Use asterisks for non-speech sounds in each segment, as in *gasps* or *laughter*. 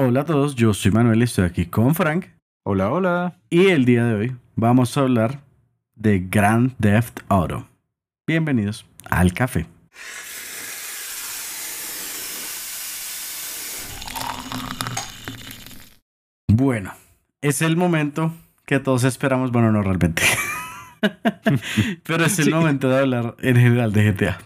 Hola a todos, yo soy Manuel y estoy aquí con Frank. Hola, hola. Y el día de hoy vamos a hablar de Grand Theft Auto. Bienvenidos al café. Bueno, es el momento que todos esperamos. Bueno, no realmente. *laughs* Pero es el Sí. momento de hablar en general de GTA.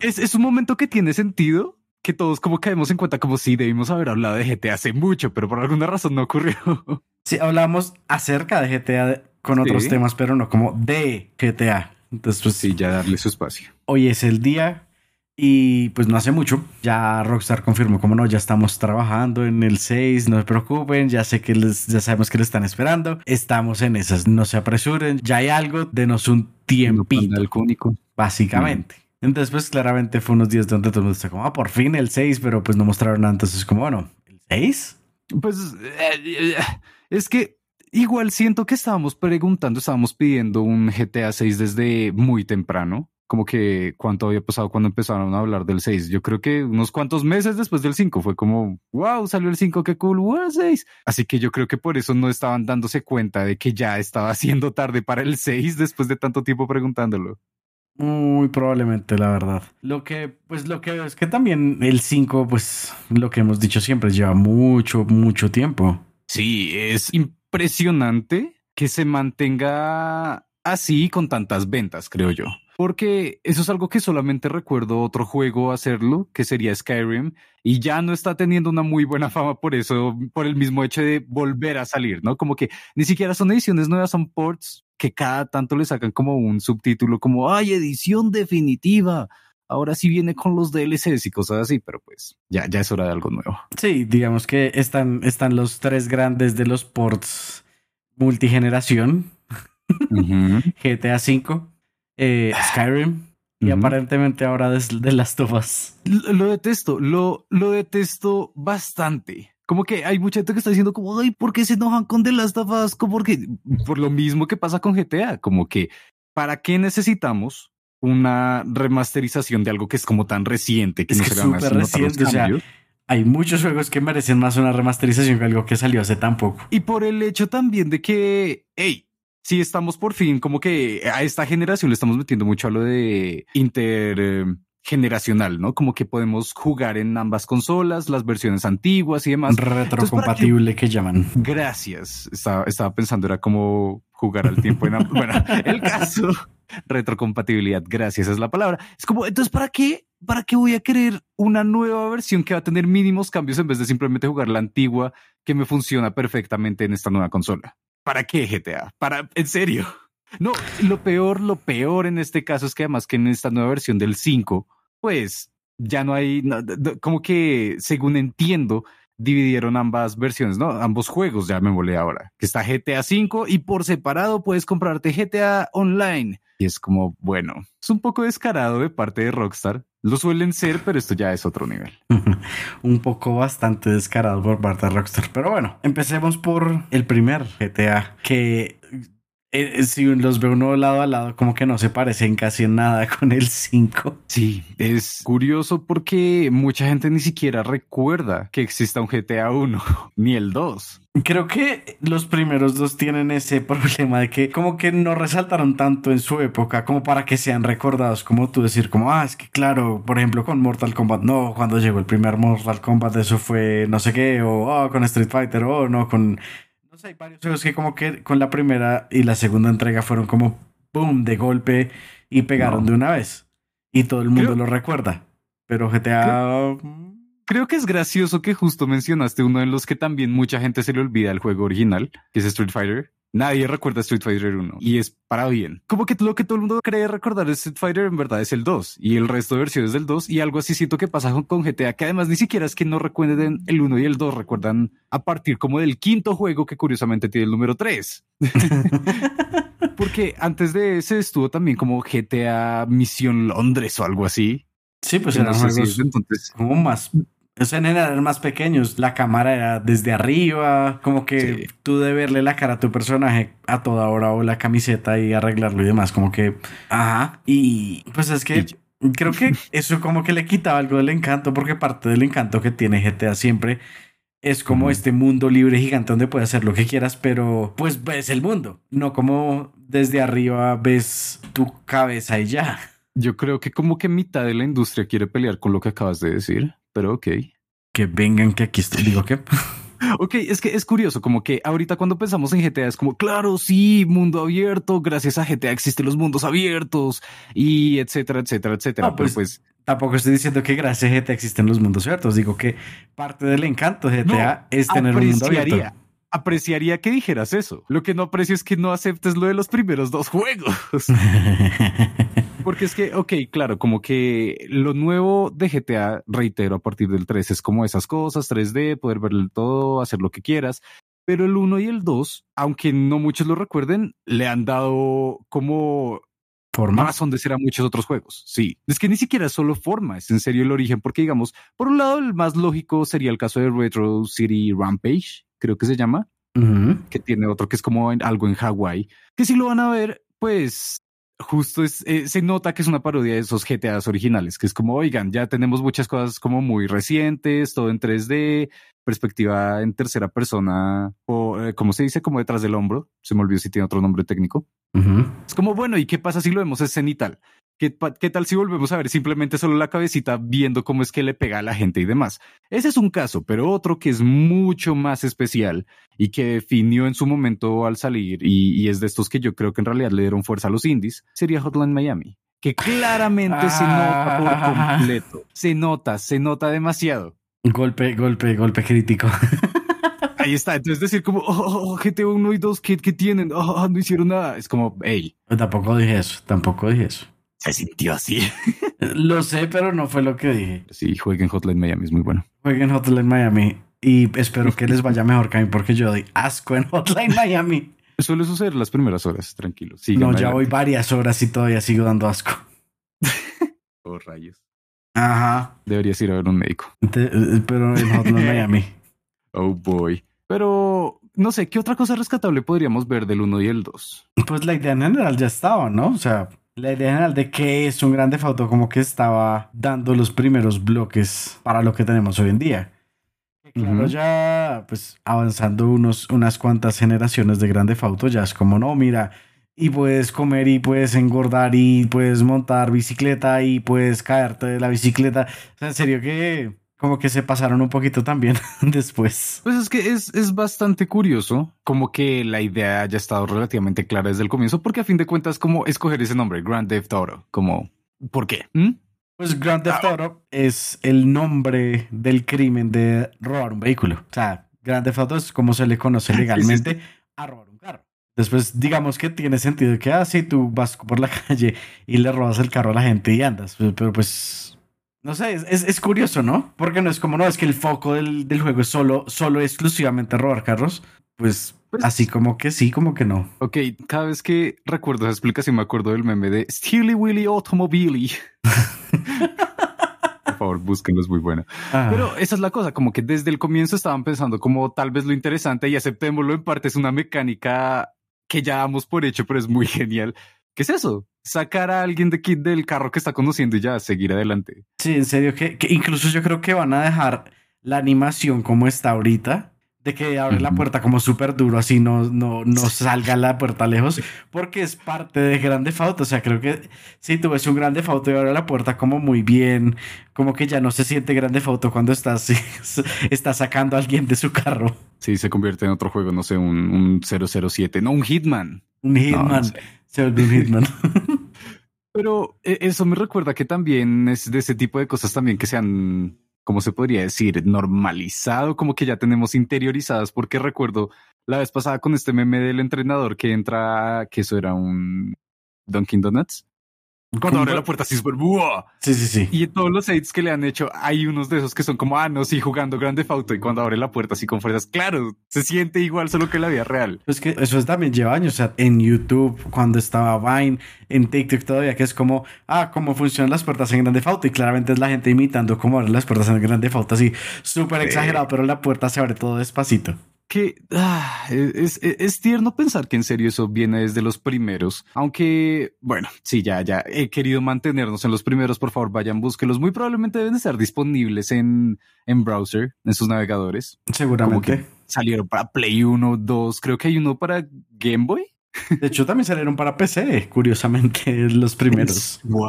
Es, es un momento que tiene sentido, que todos como caemos en cuenta como si debimos haber hablado de GTA hace mucho, pero por alguna razón no ocurrió. *laughs* Sí, hablamos acerca de GTA con otros Sí. temas, pero no como de GTA. Entonces, pues Sí, ya darle su espacio. hoy es el día y pues no hace mucho. Ya Rockstar confirmó como no, ya estamos trabajando en el 6, no se preocupen, ya sé que les, ya sabemos que le están esperando. Estamos en esas, no se apresuren, ya hay algo, denos un tiempito, básicamente. Entonces, pues claramente fue unos días donde todo el mundo está como, ah, por fin el 6, pero pues no mostraron nada. Entonces, como, bueno, ¿el 6? Pues eh, eh, es que igual siento que estábamos preguntando, estábamos pidiendo un GTA 6 desde muy temprano. Como que cuánto había pasado cuando empezaron a hablar del 6. Yo creo que unos cuantos meses después del 5 fue como, wow, salió el 5, qué cool, wow, 6. Así que yo creo que por eso no estaban dándose cuenta de que ya estaba *laughs* siendo tarde para el 6 después de tanto tiempo preguntándolo. Muy probablemente, la verdad. Lo que, pues lo que es que también el 5, pues lo que hemos dicho siempre, lleva mucho, mucho tiempo. Sí, es impresionante que se mantenga así con tantas ventas, creo yo. Porque eso es algo que solamente recuerdo otro juego hacerlo, que sería Skyrim, y ya no está teniendo una muy buena fama por eso, por el mismo hecho de volver a salir, ¿no? Como que ni siquiera son ediciones nuevas, son ports que cada tanto le sacan como un subtítulo como, ay, edición definitiva. Ahora sí viene con los DLCs y cosas así, pero pues ya, ya es hora de algo nuevo. Sí, digamos que están, están los tres grandes de los ports multigeneración, GTA *laughs* V, eh, Skyrim y aparentemente ahora de, de las tofas. Lo, lo detesto, lo, lo detesto bastante. Como que hay mucha gente que está diciendo como, ay, ¿por qué se enojan con The Last of Us? Como porque, por lo mismo que pasa con GTA, como que, ¿para qué necesitamos una remasterización de algo que es como tan reciente? Que Es no que se van súper reciente, o sea? Hay muchos juegos que merecen más una remasterización que algo que salió hace tan poco. Y por el hecho también de que, hey, si estamos por fin, como que a esta generación le estamos metiendo mucho a lo de intergeneracional, ¿no? Como que podemos jugar en ambas consolas, las versiones antiguas y demás. Retrocompatible que llaman. Gracias. Estaba, estaba pensando, era como jugar al tiempo en ambos. *laughs* Bueno, el caso, retrocompatibilidad, gracias, es la palabra. Es como, entonces, ¿para qué? ¿Para qué voy a querer una nueva versión que va a tener mínimos cambios en vez de simplemente jugar la antigua que me funciona perfectamente en esta nueva consola? ¿Para qué GTA? Para, en serio. No, lo peor, lo peor en este caso es que además que en esta nueva versión del 5, pues ya no hay, como que según entiendo, dividieron ambas versiones, ¿no? Ambos juegos, ya me volé ahora, que está GTA 5 y por separado puedes comprarte GTA Online. Y es como, bueno, es un poco descarado de parte de Rockstar. Lo suelen ser, pero esto ya es otro nivel. *laughs* un poco bastante descarado por parte de Rockstar. Pero bueno, empecemos por el primer GTA, que eh, si los veo uno lado a lado, como que no se parecen casi en nada *laughs* con el 5. Sí, es curioso porque mucha gente ni siquiera recuerda que exista un GTA 1, *laughs* ni el 2. Creo que los primeros dos tienen ese *laughs* problema de que como que no resaltaron tanto en su época como para que sean recordados, como tú decir, como, ah, es que claro, por ejemplo, con Mortal Kombat, no, cuando llegó el primer Mortal Kombat, eso fue no sé qué, o oh, con Street Fighter, o no, con... Sé, hay varios juegos que como que con la primera y la segunda entrega fueron como, boom, de golpe y pegaron No. de una vez. Y todo el mundo Creo- lo recuerda. Pero GTA... Creo que es gracioso que justo mencionaste uno de los que también mucha gente se le olvida el juego original, que es Street Fighter. Nadie recuerda Street Fighter 1 y es para bien. Como que lo que todo el mundo cree recordar de Street Fighter en verdad es el 2 y el resto de versiones del 2 y algo así siento que pasa con, GTA, que además ni siquiera es que no recuerden el 1 y el 2, recuerdan a partir como del quinto juego que curiosamente tiene el número 3. *laughs* Porque antes de ese estuvo también como GTA Misión Londres o algo así. Sí, pues no eran si es entonces como más. En general eran más pequeños. La cámara era desde arriba. Como que Sí. tú de verle la cara a tu personaje a toda hora o la camiseta y arreglarlo y demás. Como que. Ajá. Y pues es que. Creo que *laughs* eso como que le quitaba algo del encanto, porque parte del encanto que tiene GTA siempre es como este mundo libre gigante donde puedes hacer lo que quieras, pero pues ves el mundo, no como desde arriba ves tu cabeza y ya. Yo creo que como que mitad de la industria quiere pelear con lo que acabas de decir, pero ok. Que vengan que aquí estoy. Digo que *laughs* Ok, es que es curioso, como que ahorita cuando pensamos en GTA es como, claro, sí, mundo abierto, gracias a GTA existen los mundos abiertos y etcétera, etcétera, etcétera. No, Pero pues, pues, tampoco estoy diciendo que gracias a GTA existen los mundos abiertos. Digo que parte del encanto de GTA es tener un mundo abierto. apreciaría, apreciaría que dijeras eso. Lo que no aprecio es que no aceptes lo de los primeros dos juegos. *laughs* Porque es que, ok, claro, como que lo nuevo de GTA, reitero, a partir del 3 es como esas cosas, 3D, poder ver el todo, hacer lo que quieras. Pero el 1 y el 2, aunque no muchos lo recuerden, le han dado como Forma. razón de ser a muchos otros juegos. Sí, es que ni siquiera es solo forma, es en serio el origen, porque digamos, por un lado, el más lógico sería el caso de Retro City Rampage, creo que se llama, que tiene otro que es como algo en Hawái, que si lo van a ver, pues justo es, eh, se nota que es una parodia de esos GTAs originales, que es como, oigan, ya tenemos muchas cosas como muy recientes, todo en 3D, perspectiva en tercera persona, o eh, como se dice, como detrás del hombro, se me olvidó si tiene otro nombre técnico. Es como, bueno, ¿y qué pasa si lo vemos escenital? ¿Qué, pa- ¿Qué tal si volvemos a ver simplemente solo la cabecita viendo cómo es que le pega a la gente y demás? Ese es un caso, pero otro que es mucho más especial y que definió en su momento al salir y, y es de estos que yo creo que en realidad le dieron fuerza a los indies, sería Hotline Miami, que claramente se nota por Ah. completo. Se nota, se nota demasiado. Golpe, golpe, golpe crítico. *laughs* Ahí está. Entonces decir como, oh, oh, GTA 1 y 2, ¿qué, qué tienen? Oh, no hicieron nada. Es como, hey, tampoco dije eso, tampoco dije eso. se sintió así. *laughs* Lo sé, pero no fue lo que dije. Sí, jueguen Hotline Miami, es muy bueno. Jueguen Hotline Miami y espero que les vaya mejor que a mí porque yo doy asco en Hotline Miami. Suele suceder las primeras horas, tranquilo. No, ya voy varias horas y todavía sigo dando asco. *laughs* Oh, rayos. Ajá. Deberías ir a ver un médico. Eh, pero en Hotline *laughs* Miami. Oh, boy. Pero, no sé, ¿qué otra cosa rescatable podríamos ver del 1 y el 2? Pues la idea en general ya estaba, ¿no? O sea, la idea en general de qué es un grande foto como que estaba dando los primeros bloques para lo que tenemos hoy en día. Claro, Ujú. ya pues avanzando unos, unas cuantas generaciones de grande foto, ya es como, no, mira, y puedes comer y puedes engordar y puedes montar bicicleta y puedes caerte de la bicicleta. O sea, en serio que como que se pasaron un poquito también *laughs* después. Pues es que es, es bastante curioso, como que la idea haya estado relativamente clara desde el comienzo, porque a fin de cuentas, como escoger ese nombre, Grand Theft Auto, como, ¿por qué? ¿Mm? Pues Grand Theft Auto es el nombre del crimen de robar un vehículo. O sea, Grand Theft Auto es como se le conoce *laughs* legalmente a robar un carro. Después, digamos que tiene sentido que, ah, sí, tú vas por la *laughs* calle y le robas el carro a la gente y andas. Pero, pues, no sé, es, es- es curioso, ¿no? Porque no es como, no, es que el foco del, del juego es solo, solo exclusivamente robar carros. Pues, Pues- así como que sí, como que no. Ok, cada vez que recuerdo esa explicación me acuerdo del meme de Steely Willy Automobili. *laughs* Por favor, búsquenlo, es muy bueno. Ah, Pero esa es la cosa, como que desde el comienzo estaban pensando como tal vez lo interesante y aceptémoslo en parte es una mecánica que ya damos por hecho, pero es muy genial. ¿Qué es eso? Sacar a alguien de aquí del carro que está conduciendo y ya seguir adelante. Sí, en serio, que, que incluso yo creo que van a dejar la animación como está ahorita, de que abre la puerta como súper duro, así no, no, no salga la puerta lejos, porque es parte de Grande Auto. O sea, creo que si tú ves un Grande Auto y abre la puerta como muy bien, como que ya no se siente Grande Auto cuando estás, *laughs* estás sacando a alguien de su carro. Sí, se convierte en otro juego, no sé, un, un 007, no, un Hitman. Un Hitman, no sé. se un Hitman. *laughs* Pero eh, eso me recuerda que también es de ese tipo de cosas también que se han, ¿cómo se podría decir? Normalizado, como que ya tenemos interiorizadas, porque recuerdo la vez pasada con este meme del entrenador que entra, que eso era un Dunkin' Donuts. Cuando abre la puerta así súper ¡buah! Sí, sí, sí. Y en todos los edits que le han hecho, hay unos de esos que son como, ah, no, sí, jugando Grande Auto. Y cuando abre la puerta así con fuerzas, claro, se siente igual, solo que en la vida real. Es que eso también lleva años, o sea, en YouTube, cuando estaba Vine, en TikTok todavía, que es como, ah, cómo funcionan las puertas en Grande Auto, y claramente es la gente imitando cómo abren las puertas en Grande Auto, así, súper Sí. exagerado, pero la puerta se abre todo despacito. Que ah, es, es, tierno pensar que en serio eso viene desde los primeros. Aunque, bueno, sí, ya, ya he querido mantenernos en los primeros. Por favor, vayan, búsquelos. Muy probablemente deben estar disponibles en, en browser, en sus navegadores. Seguramente. salieron para Play 1, 2, creo que hay uno para Game Boy. De hecho, también salieron para PC, curiosamente, *laughs* los primeros. *laughs* Wow.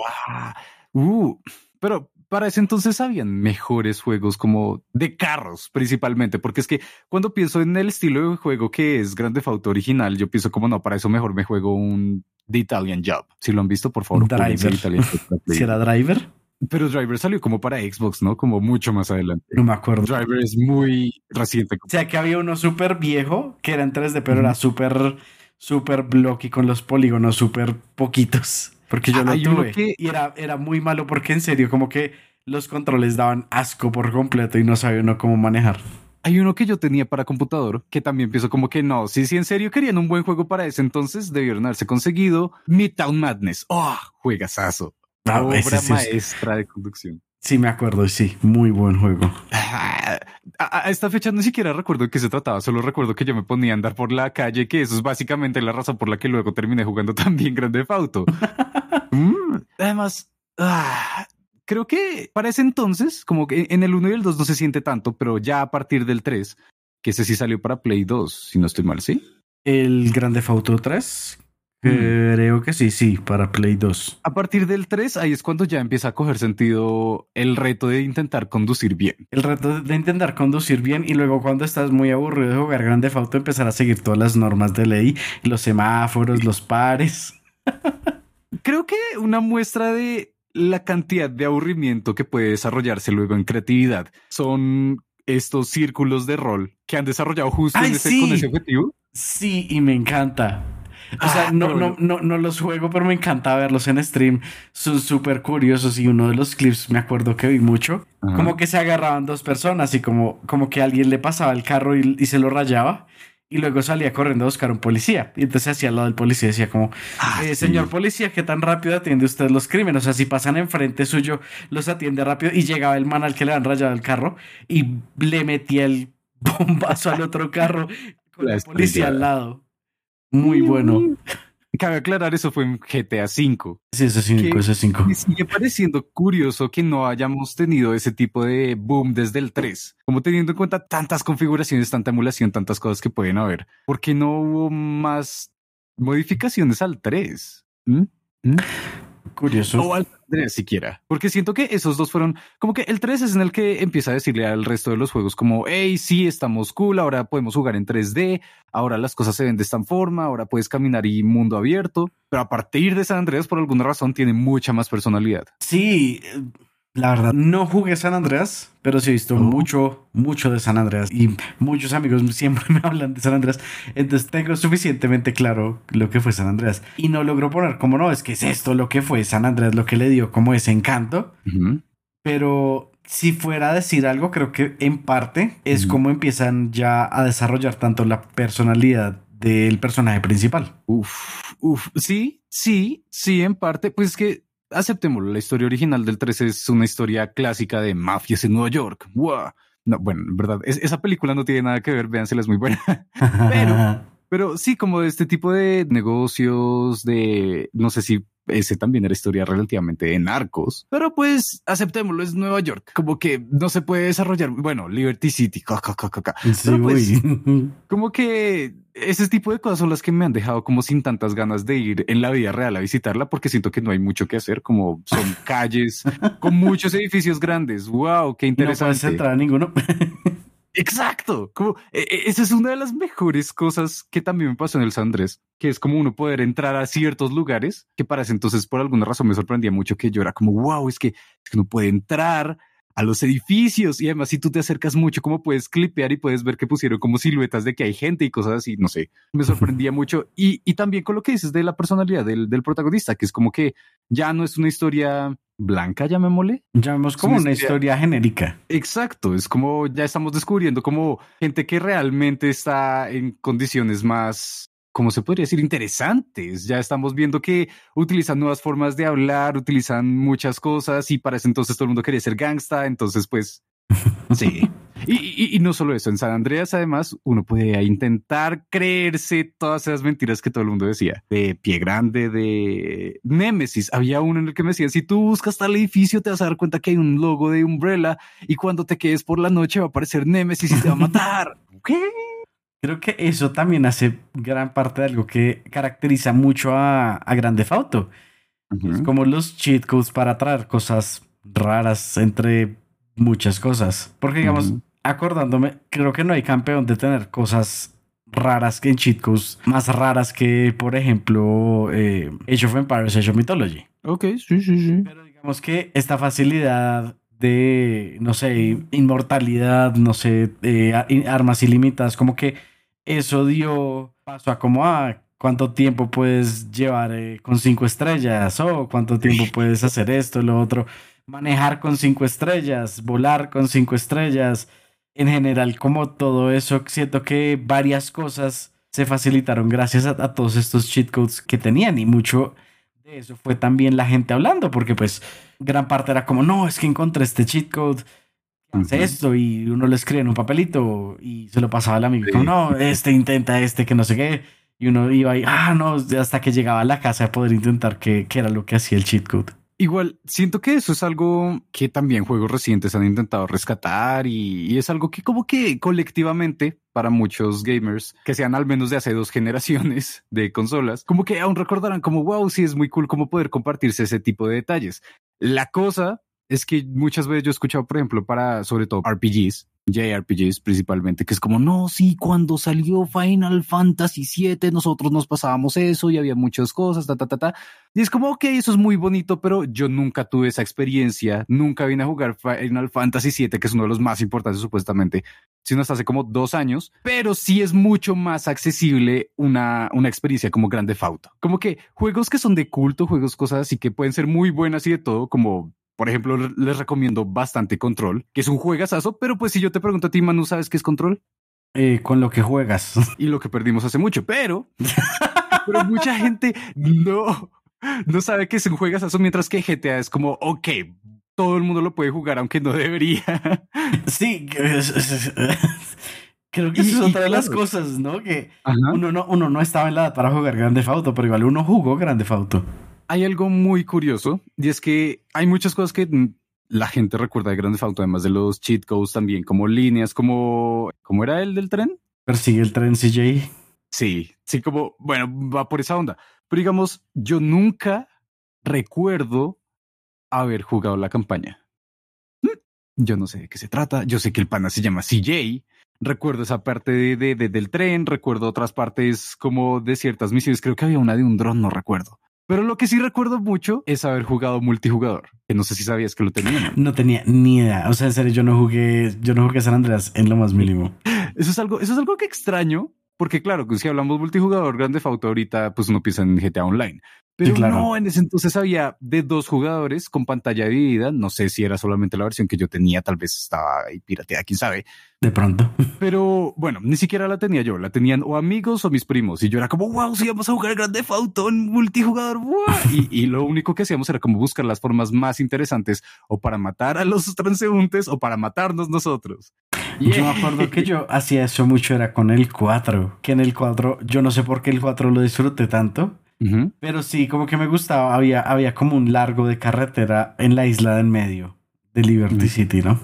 Uh, pero para ese entonces habían mejores juegos como de carros principalmente, porque es que cuando pienso en el estilo de juego que es Grande Auto original, yo pienso como no, para eso mejor me juego un The Italian Job. Si lo han visto, por favor, Driver. si *laughs* era Driver. Pero Driver salió como para Xbox, ¿no? Como mucho más adelante. No me acuerdo. Driver es muy reciente. O sea, que había uno súper viejo que era en 3D, pero era súper súper blocky con los polígonos súper poquitos. Porque yo lo tuve y era, era muy malo porque en serio como que los controles daban asco por completo y no sabía uno cómo manejar. Hay uno que yo tenía para computador que también pienso como que no, si, si en serio querían un buen juego para ese entonces debieron haberse conseguido Midtown Madness. ¡Oh! Juegazazo. Ah, Obra maestra de conducción. Sí, me acuerdo, sí, muy buen juego. A, esta fecha ni siquiera recuerdo de qué se trataba, solo recuerdo que yo me ponía a andar por la calle, que eso es básicamente la razón por la que luego terminé jugando *laughs* también Grande Fauto. *laughs* Mm, además, ah, creo que para ese entonces, como que en el 1 y el 2 no se siente tanto, pero ya a partir del 3, que ese sí salió para Play 2, si no estoy mal, ¿sí? El Grande Fauto 3, Mm. Creo que sí, sí, para Play 2. A partir del 3, ahí es cuando ya empieza a coger sentido el reto de intentar conducir bien. El reto de intentar conducir bien y luego cuando estás muy aburrido de jugar Grande Auto empezar a seguir todas las normas de ley, los semáforos, los pares. *laughs* Creo que una muestra de la cantidad de aburrimiento que puede desarrollarse luego en creatividad son estos círculos de rol que han desarrollado justo con ese objetivo. Sí, y me encanta. O sea, ah, no, no, no, no los juego, pero me encanta verlos en stream. Son súper curiosos y uno de los clips me acuerdo que vi mucho. Como que se agarraban dos personas y como, como que alguien le pasaba el carro y, se lo rayaba. Y luego salía corriendo a buscar un policía. Y entonces hacía al lado del policía decía como, ah, eh, señor policía, ¿qué tan rápido atiende usted los crímenes? O sea, si pasan enfrente suyo, los atiende rápido. Y llegaba el man al que le han rayado el carro y le metía el *laughs* bombazo al otro carro con la policía al lado. Muy bueno. Cabe aclarar, eso fue en GTA V. Sí, ese 5, ese 5. Me sigue pareciendo curioso que no hayamos tenido ese tipo de boom desde el 3. Como teniendo en cuenta tantas configuraciones, tanta emulación, tantas cosas que pueden haber. ¿Por qué no hubo más modificaciones al 3? Curioso. O al 3 siquiera. Porque siento que esos dos fueron como que el 3 es en el que empieza a decirle al resto de los juegos como, hey, sí, estamos cool, ahora podemos jugar en 3D, ahora las cosas se ven de esta forma, ahora puedes caminar y mundo abierto. Pero a partir de San Andreas, por alguna razón, tiene mucha más personalidad. Sí, la verdad, no jugué San Andreas, pero sí he visto oh. mucho, mucho de San Andreas y muchos amigos *laughs* siempre me hablan de San Andreas. Entonces tengo suficientemente claro lo que fue San Andreas y no logro poner como no, es que es esto lo que fue San Andreas, lo que le dio como ese encanto. Pero si fuera a decir algo, creo que en parte es como empiezan ya a desarrollar tanto la personalidad del personaje principal. Uf, uf, sí, sí, sí, en parte, pues es que aceptémoslo, la historia original del 3 es una historia clásica de mafias en Nueva York. No, bueno, en verdad, esa película no tiene nada que ver, véansela, es muy buena. *laughs* pero, *laughs* pero sí, como de este tipo de negocios, de, no sé si ese también era historia relativamente de narcos, pero pues aceptémoslo, es Nueva York, como que no se puede desarrollar, bueno, Liberty City, pues, *laughs* como que ese tipo de cosas son las que me han dejado como sin tantas ganas de ir en la vida real a visitarla porque siento que no hay mucho que hacer, como son *laughs* calles con muchos edificios grandes. Wow, qué interesante. No puedes entrar a ninguno. *laughs* Exacto. Como, e, e, esa es una de las mejores cosas que también me pasó en el San Andrés, que es como uno poder entrar a ciertos lugares que para ese entonces por alguna razón me sorprendía mucho que yo era como, wow, es que, es que uno puede entrar a los edificios y además si tú te acercas mucho como puedes clipear y puedes ver que pusieron como siluetas de que hay gente y cosas así, no sé, me sorprendía mucho y, y también con lo que dices de la personalidad del, del protagonista, que es como que ya no es una historia blanca, llamémosle. Llamemos como una, historia, genérica. Exacto, es como ya estamos descubriendo como gente que realmente está en condiciones más como se podría decir, interesantes. Ya estamos viendo que utilizan nuevas formas de hablar, utilizan muchas cosas y para ese entonces todo el mundo quería ser gangsta, entonces pues *laughs* sí. Y, y, no solo eso, en San Andreas además uno puede intentar creerse todas esas mentiras que todo el mundo decía. De Pie Grande, de Nemesis. Había uno en el que me decía, si tú buscas tal edificio te vas a dar cuenta que hay un logo de Umbrella y cuando te quedes por la noche va a aparecer Nemesis y te va a matar. *laughs* ¿Qué? Creo que eso también hace gran parte de algo que caracteriza mucho a, a Grande Fauto. Es como los cheat codes para traer cosas raras entre muchas cosas. Porque, digamos, acordándome, creo que no hay campeón de tener cosas raras que en cheat codes, más raras que, por ejemplo, eh, Age of Empires, Age of Mythology. Ok, sí, sí, sí. Pero digamos que esta facilidad de, no sé, inmortalidad, no sé, armas ilimitadas, como que eso dio paso a como, ah, cuánto tiempo puedes llevar eh, con cinco estrellas o cuánto tiempo *laughs* puedes hacer esto, lo otro, manejar con cinco estrellas, volar con cinco estrellas. En general, como todo eso, siento que varias cosas se facilitaron gracias a, todos estos cheat codes que tenían y mucho de eso fue también la gente hablando, porque pues gran parte era como, no, es que encontré este cheat code, hace esto y uno lo escribe en un papelito y se lo pasaba al amigo, no, este intenta este que no sé qué y uno iba ahí, ah, no, hasta que llegaba a la casa a poder intentar qué, era lo que hacía el cheat code. Igual, siento que eso es algo que también juegos recientes han intentado rescatar y, es algo que como que colectivamente para muchos gamers que sean al menos de hace dos generaciones de consolas, como que aún recordarán como, wow, sí es muy cool como poder compartirse ese tipo de detalles. La cosa es que muchas veces yo he escuchado, por ejemplo, para sobre todo RPGs, JRPGs principalmente, que es como, no, sí, cuando salió Final Fantasy VII, nosotros nos pasábamos eso y había muchas cosas, ta, ta, ta, ta. Y es como, ok, eso es muy bonito, pero yo nunca tuve esa experiencia, nunca vine a jugar Final Fantasy VII, que es uno de los más importantes supuestamente, sino hasta hace como dos años, pero sí es mucho más accesible una, una experiencia como Grande Fauto. Como que juegos que son de culto, juegos cosas así que pueden ser muy buenas y de todo, como por ejemplo, les recomiendo bastante Control, que es un juegazazo, pero pues si yo te pregunto a ti, Manu, ¿sabes qué es Control? Eh, con lo que juegas. *laughs* Y lo que perdimos hace mucho, pero, pero mucha gente no, no sabe que es un juegazazo, mientras que GTA es como, ok, todo el mundo lo puede jugar, aunque no debería. *laughs* Sí, *laughs* creo que eso es otra de las cosas, ¿no? Que uno no, uno no estaba en la edad para jugar Grande Fauto, pero igual uno jugó Grande Fauto hay algo muy curioso y es que hay muchas cosas que la gente recuerda de Grandes Auto, además de los cheat codes también, como líneas, como, ¿cómo era el del tren? Persigue el tren CJ. Sí, sí, como, bueno, va por esa onda. Pero digamos, yo nunca recuerdo haber jugado la campaña. Mm, yo no sé de qué se trata. Yo sé que el pana se llama CJ. Recuerdo esa parte de, del tren. Recuerdo otras partes como de ciertas misiones. Creo que había una de un dron, no recuerdo. Pero lo que sí recuerdo mucho es haber jugado multijugador, que no sé si sabías que lo tenía. No tenía ni idea. O sea, en serio, yo no jugué, yo no jugué San Andreas en lo más mínimo. *laughs* Eso es algo, eso es algo que extraño, porque claro, si hablamos multijugador grande Fauto ahorita, pues uno piensa en GTA Online. Pero no, en ese entonces había de dos jugadores con pantalla dividida. No sé si era solamente la versión que yo tenía, tal vez estaba ahí pirateada, quién sabe. De pronto. *laughs* Pero bueno, ni siquiera la tenía yo, la tenían o amigos o mis primos. Y yo era como, wow, si vamos a jugar Grande Auto en multijugador. Y, y, lo único que hacíamos era como buscar las formas más interesantes o para matar a los transeúntes o para matarnos nosotros. Yo me acuerdo que yo *laughs* hacía eso mucho, era con el 4, que en el 4, yo no sé por qué el 4 lo disfruté tanto, pero sí, como que me gustaba, había, había como un largo de carretera en la isla de en medio de Liberty City, ¿no?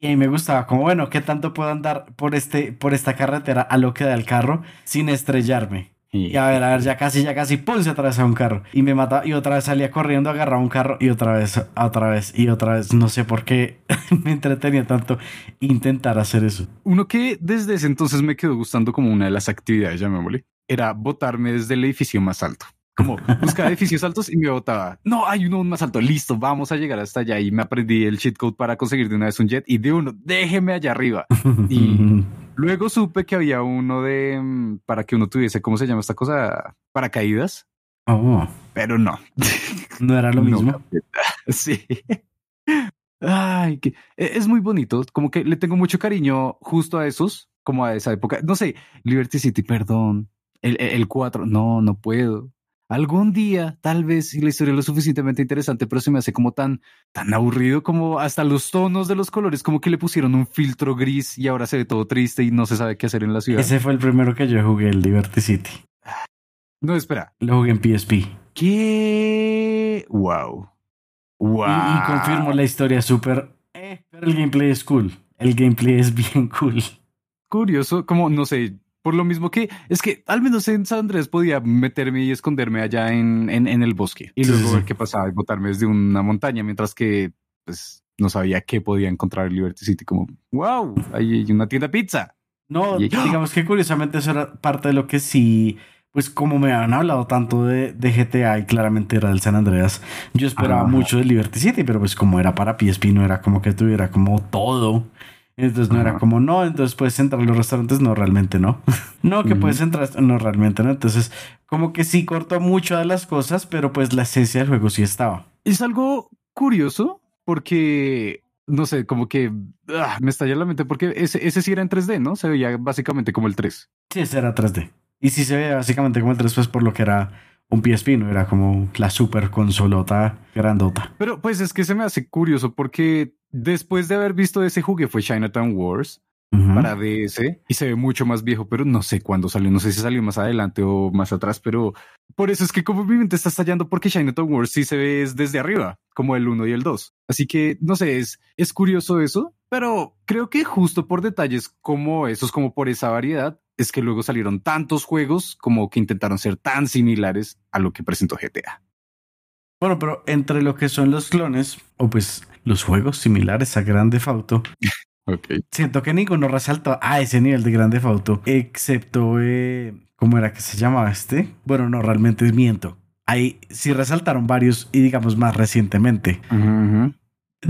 Y ahí me gustaba, como bueno, ¿qué tanto puedo andar por, este, por esta carretera a lo que da el carro sin estrellarme? Y a ver, a ver, ya casi, ya casi, pum, se atravesaba un carro. Y me mataba, y otra vez salía corriendo, agarraba un carro, y otra vez, otra vez, y otra vez. No sé por qué *laughs* me entretenía tanto intentar hacer eso. Uno que desde ese entonces me quedó gustando como una de las actividades, ya me molé era botarme desde el edificio más alto. Como buscaba edificios altos y me botaba. No, hay uno más alto. Listo, vamos a llegar hasta allá. Y me aprendí el cheat code para conseguir de una vez un jet y de uno, déjeme allá arriba. Y *laughs* luego supe que había uno de mm, para que uno tuviese, ¿cómo se llama esta cosa? Paracaídas. Oh, pero no. *laughs* No era lo mismo. *laughs* sí. Ay, que e, es muy bonito. Como que le tengo mucho cariño justo a esos, como a esa época. No sé, Liberty City, perdón. El, el 4, no, no puedo. Algún día, tal vez, si la historia es lo suficientemente interesante, pero se me hace como tan, tan aburrido como hasta los tonos de los colores, como que le pusieron un filtro gris y ahora se ve todo triste y no se sabe qué hacer en la ciudad. Ese fue el primero que yo jugué, el Liberty City. No, espera. Lo jugué en PSP. ¿Qué? Wow. Wow. Y, y confirmo la historia súper... Eh, pero el gameplay es cool. El gameplay es bien cool. Curioso, como, no sé, por lo mismo que es que al menos en San Andrés podía meterme y esconderme allá en, en, en el bosque y luego Sí, ver qué pasaba y botarme desde una montaña, mientras que pues no sabía qué podía encontrar en Liberty City. Como, wow, hay una tienda pizza. No, Y- digamos que curiosamente eso era parte de lo que sí, pues como me habían hablado tanto de, de GTA y claramente era del San Andreas, yo esperaba Ajá. mucho de Liberty City, pero pues como era para PSP no era como que tuviera como todo. Entonces no era como, no, entonces puedes entrar a los restaurantes, no, realmente no. *laughs* no, que puedes entrar, no, realmente no. Entonces como que sí cortó mucho de las cosas, pero pues la esencia del juego sí estaba. Es algo curioso porque, no sé, como que ah, me estalla la mente porque ese, ese sí era en 3D, ¿no? Se veía básicamente como el 3. Sí, ese era 3D. Y sí se ve básicamente como el 3 pues por lo que era un PSP, no era como la super consolota grandota. Pero pues es que se me hace curioso porque después de haber visto ese juguete fue Chinatown Wars para DS y se ve mucho más viejo, pero no sé cuándo salió, no sé si salió más adelante o más atrás, pero por eso es que como mi mente está estallando porque Chinatown Wars sí se ve es desde arriba, como el 1 y el 2. Así que no sé, es, es curioso eso, pero creo que justo por detalles como esos, como por esa variedad, es que luego salieron tantos juegos como que intentaron ser tan similares a lo que presentó GTA. Bueno, pero entre lo que son los clones, o pues los juegos similares a Grande Auto, *laughs* Ok. siento que ninguno resaltó a ese nivel de Grande Auto, excepto, eh, ¿cómo era que se llamaba este? Bueno, no, realmente es miento. Ahí sí resaltaron varios y digamos más recientemente.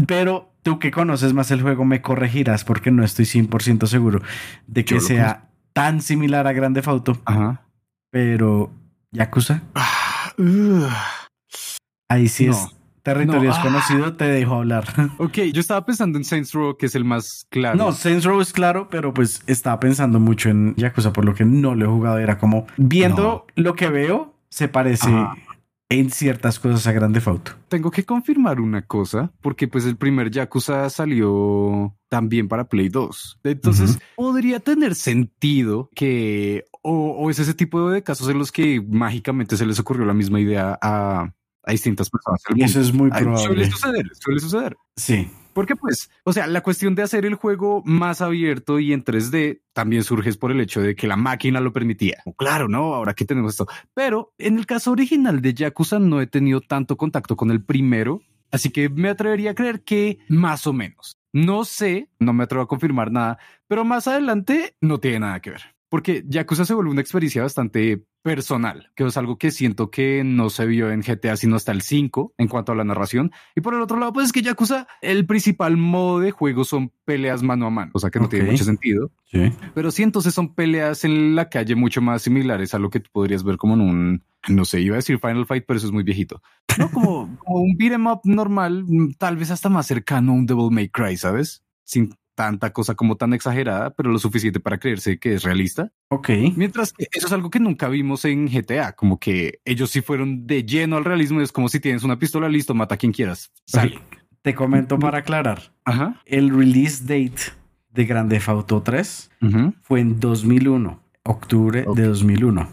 Pero tú que conoces más el juego me corregirás porque no estoy 100% seguro de que Yo sea tan similar a Grande Auto, Ajá. pero Yakuza, Ah, ahí sí No. es territorio No, ah. desconocido, te dejo hablar. *laughs* Ok, yo estaba pensando en Saints Row, que es el más claro. No, Saints Row es claro, pero pues estaba pensando mucho en Yakuza, por lo que no lo he jugado. Era como viendo lo que veo, se parece Ajá. En ciertas cosas a Grande Auto. Tengo que confirmar una cosa, porque pues el primer Yakuza salió también para Play 2. Entonces, podría tener sentido que, o, o es ese tipo de casos en los que mágicamente se les ocurrió la misma idea a, a distintas personas. eso es muy Ay, Suele probable. suceder, suele suceder. Sí. Porque pues, o sea, la cuestión de hacer el juego más abierto y en 3D también surge por el hecho de que la máquina lo permitía. Claro, ¿no? Ahora que tenemos esto. Pero en el caso original de Yakuza no he tenido tanto contacto con el primero, así que me atrevería a creer que más o menos. No sé, no me atrevo a confirmar nada, pero más adelante no tiene nada que ver. Porque Yakuza se vuelve una experiencia bastante personal, que es algo que siento que no se vio en GTA sino hasta el 5 en cuanto a la narración. Y por el otro lado, pues es que Yakuza, el principal modo de juego son peleas mano a mano, o sea que no tiene mucho sentido. Sí. Pero sí, entonces son peleas en la calle mucho más similares a lo que tú podrías ver como en un, no sé, iba a decir Final Fight, pero eso es muy viejito. No, como, *laughs* como un beat 'em up normal, mm, tal vez hasta más cercano a un Devil May Cry, ¿sabes? Sin tanta cosa como tan exagerada, pero lo suficiente para creerse que es realista. Ok. Mientras que eso es algo que nunca vimos en GTA, como que ellos sí fueron de lleno al realismo, es como si tienes una pistola, listo, mata a quien quieras. Sale. Te comento para aclarar. Ajá. El release date de Grande Auto 3 Ujú. fue en 2001, octubre de 2001.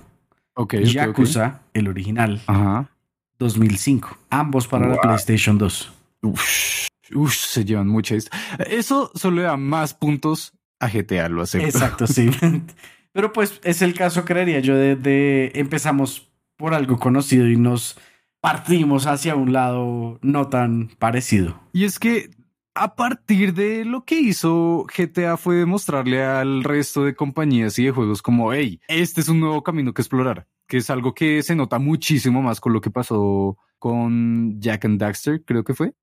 Ok. Yakuza, el original, Ajá. 2005. Ambos para la. PlayStation 2. Uf, uf, se llevan esto. Eso solo le da más puntos a GTA, lo acepto. Exacto, sí. *laughs* Pero pues es el caso, creería yo, de, de empezamos por algo conocido y nos partimos hacia un lado no tan parecido. Y es que a partir de lo que hizo GTA fue demostrarle al resto de compañías y de juegos como, hey, este es un nuevo camino que explorar, que es algo que se nota muchísimo más con lo que pasó con Jack and Daxter, creo que fue.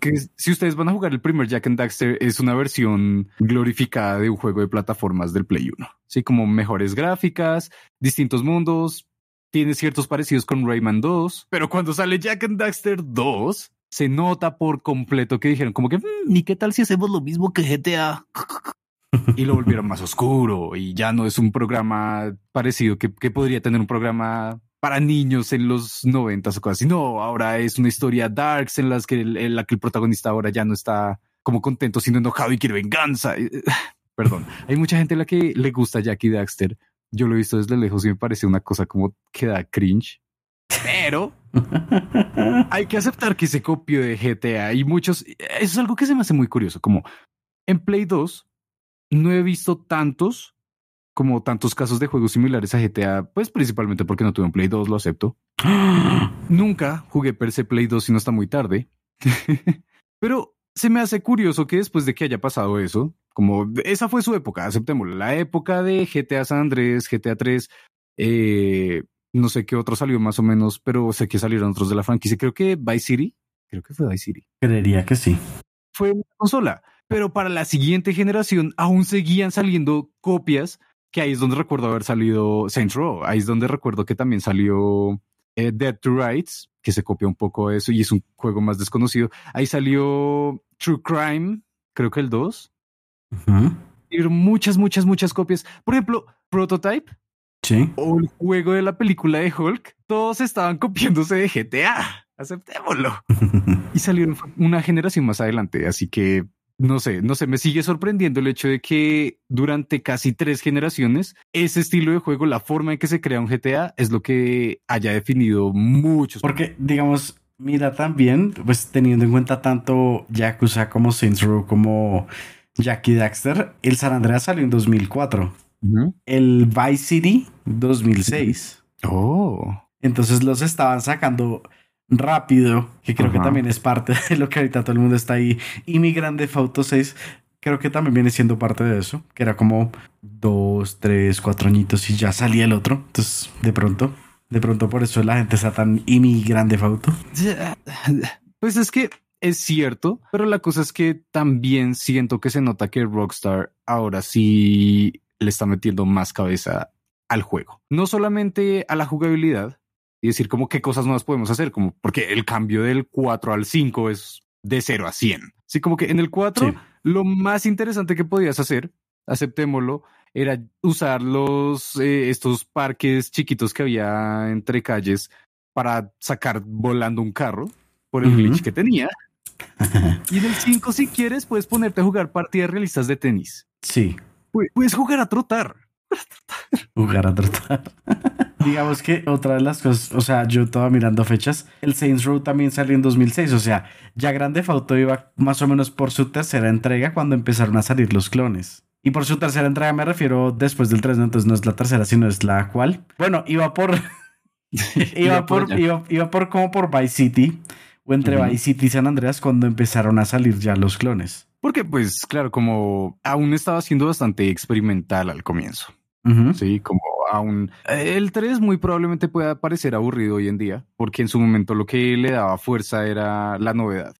Que si ustedes van a jugar el primer Jack and Daxter, es una versión glorificada de un juego de plataformas del Play 1. Sí, como mejores gráficas, distintos mundos, tiene ciertos parecidos con Rayman 2, pero cuando sale Jack and Daxter 2, se nota por completo que dijeron como que, "Mm, ¿y qué tal si hacemos lo mismo que GTA? *laughs* y lo volvieron más oscuro y ya no es un programa parecido que, que podría tener un programa para niños en los noventas o cosas así. No, ahora es una historia darks en las que el, en la que el protagonista ahora ya no está como contento, sino enojado y quiere venganza. *laughs* Perdón, hay mucha gente a la que le gusta Jackie Daxter. Yo lo he visto desde lejos y me parece una cosa como que da cringe. Pero *laughs* hay que aceptar que se copió de GTA y muchos. Eso es algo que se me hace muy curioso. Como en Play 2, no he visto tantos como tantos casos de juegos similares a GTA, pues principalmente porque no tuve un Play 2, lo acepto. *gasps* Nunca jugué per se Play 2 si no está muy tarde. *laughs* Pero se me hace curioso que después de que haya pasado eso, como esa fue su época, aceptémoslo, la época de GTA San Andrés, GTA 3, eh, no sé qué otro salió más o menos, pero sé que salieron otros de la franquicia. Creo que Vice City, creo que fue Vice City. Creería que sí. Fue una consola, pero para la siguiente generación aún seguían saliendo copias, que ahí es donde recuerdo haber salido Saints Row, ahí es donde recuerdo que también salió eh, Dead to Rights, que se copia un poco eso y es un juego más desconocido. Ahí salió True Crime, creo que el 2. Y muchas, muchas, muchas copias. Por ejemplo, Prototype. Sí. O el juego de la película de Hulk. Todos estaban copiándose de GTA. Aceptémoslo. *laughs* y salieron una generación más adelante. Así que no sé, no sé, me sigue sorprendiendo el hecho de que durante casi tres generaciones ese estilo de juego, la forma en que se crea un GTA es lo que haya definido muchos. Porque, digamos, mira también, pues teniendo en cuenta tanto Yakuza como Saints Row como Jackie Daxter, el San Andreas salió en 2004. El Vice City 2006. Oh. Entonces los estaban sacando rápido, que creo que también es parte de lo que ahorita todo el mundo está ahí. Y mi Grande Auto 6 creo que también viene siendo parte de eso, que era como dos, tres, cuatro añitos y ya salía el otro. Entonces, de pronto, de pronto por eso la gente está tan y mi Grande Auto. Pues es que es cierto, pero la cosa es que también siento que se nota que Rockstar ahora sí le está metiendo más cabeza al juego. No solamente a la jugabilidad, y decir como qué cosas nuevas podemos hacer, como porque el cambio del 4 al 5 es de 0 a 100. Así como que en el 4 lo más interesante que podías hacer, aceptémoslo, era usar los eh, estos parques chiquitos que había entre calles para sacar volando un carro por el glitch que tenía. *laughs* y en el 5 si quieres puedes ponerte a jugar partidas realistas de tenis. Sí. Puedes jugar a trotar. Jugar a trotar. *laughs* Digamos que otra de las cosas, o sea, yo estaba mirando fechas, el Saints Row también salió en 2006, o sea, ya Grande Fauto iba más o menos por su tercera entrega cuando empezaron a salir los clones. Y por su tercera entrega me refiero después del 3, entonces no es la tercera, sino es la cual. Bueno, iba por. *laughs* iba, por, iba, por como por Vice City o entre Vice City y San Andreas cuando empezaron a salir ya los clones. Porque, pues, claro, como aún estaba siendo bastante experimental al comienzo. Sí, como aún el 3 muy probablemente pueda parecer aburrido hoy en día, porque en su momento lo que le daba fuerza era la novedad.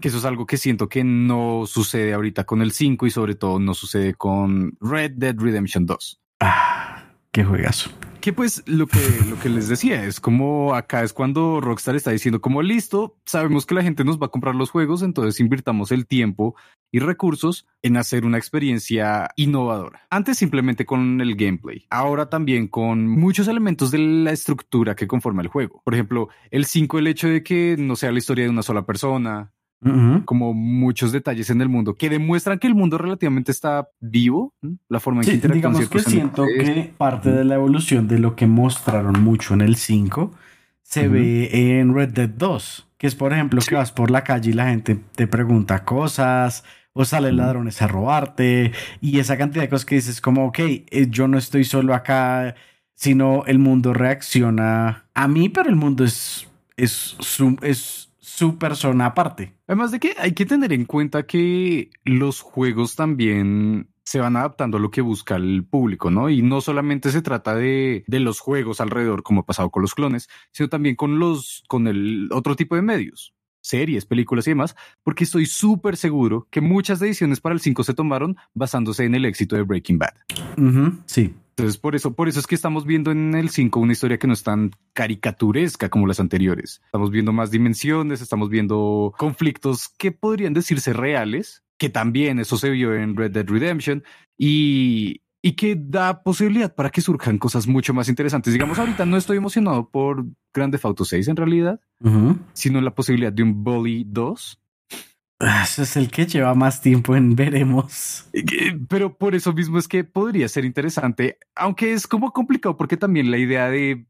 Que eso es algo que siento que no sucede ahorita con el 5 y sobre todo no sucede con Red Dead Redemption 2. Ah, qué juegazo. Que pues lo que, lo que les decía es como acá es cuando Rockstar está diciendo como listo, sabemos que la gente nos va a comprar los juegos, entonces invirtamos el tiempo y recursos en hacer una experiencia innovadora. Antes simplemente con el gameplay, ahora también con muchos elementos de la estructura que conforma el juego. Por ejemplo, el 5, el hecho de que no sea la historia de una sola persona, como muchos detalles en el mundo que demuestran que el mundo relativamente está vivo, la forma en que interactúan. Digamos que siento que parte de la evolución de lo que mostraron mucho en el 5 se ve en Red Dead 2, que es por ejemplo que vas por la calle y la gente te pregunta cosas o salen ladrones a robarte y esa cantidad de cosas que dices como, ok, eh, yo no estoy solo acá, sino el mundo reacciona a mí, pero el mundo es, es, es su persona aparte. Además de que hay que tener en cuenta que los juegos también se van adaptando a lo que busca el público, ¿no? Y no solamente se trata de, de los juegos alrededor, como ha pasado con los clones, sino también con los, con el otro tipo de medios, series, películas y demás, porque estoy súper seguro que muchas decisiones para el 5 se tomaron basándose en el éxito de Breaking Bad. Sí. Entonces, por eso, por eso es que estamos viendo en el 5 una historia que no es tan caricaturesca como las anteriores. Estamos viendo más dimensiones, estamos viendo conflictos que podrían decirse reales, que también eso se vio en Red Dead Redemption. Y y que da posibilidad para que surjan cosas mucho más interesantes. Digamos, ahorita no estoy emocionado por Grande Auto 6 en realidad, sino la posibilidad de un Bully 2. Ah, ese es el que lleva más tiempo en veremos. Pero por eso mismo es que podría ser interesante, aunque es como complicado porque también la idea de...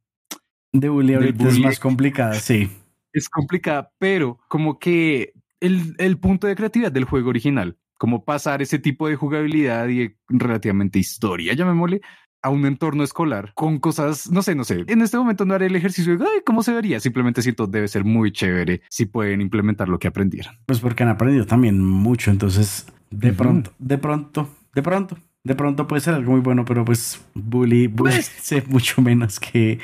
De bully ahorita es más complicada, sí. Es complicada, pero como que el, el punto de creatividad del juego original como pasar ese tipo de jugabilidad y relativamente historia, mole a un entorno escolar con cosas, no sé, no sé. En este momento no haré el ejercicio de, ¿cómo se vería? Simplemente siento debe ser muy chévere si pueden implementar lo que aprendieron. Pues porque han aprendido también mucho, entonces de pronto, de pronto, de pronto, de pronto puede ser algo muy bueno, pero pues Bully, *laughs* Bully pues, sé mucho menos que,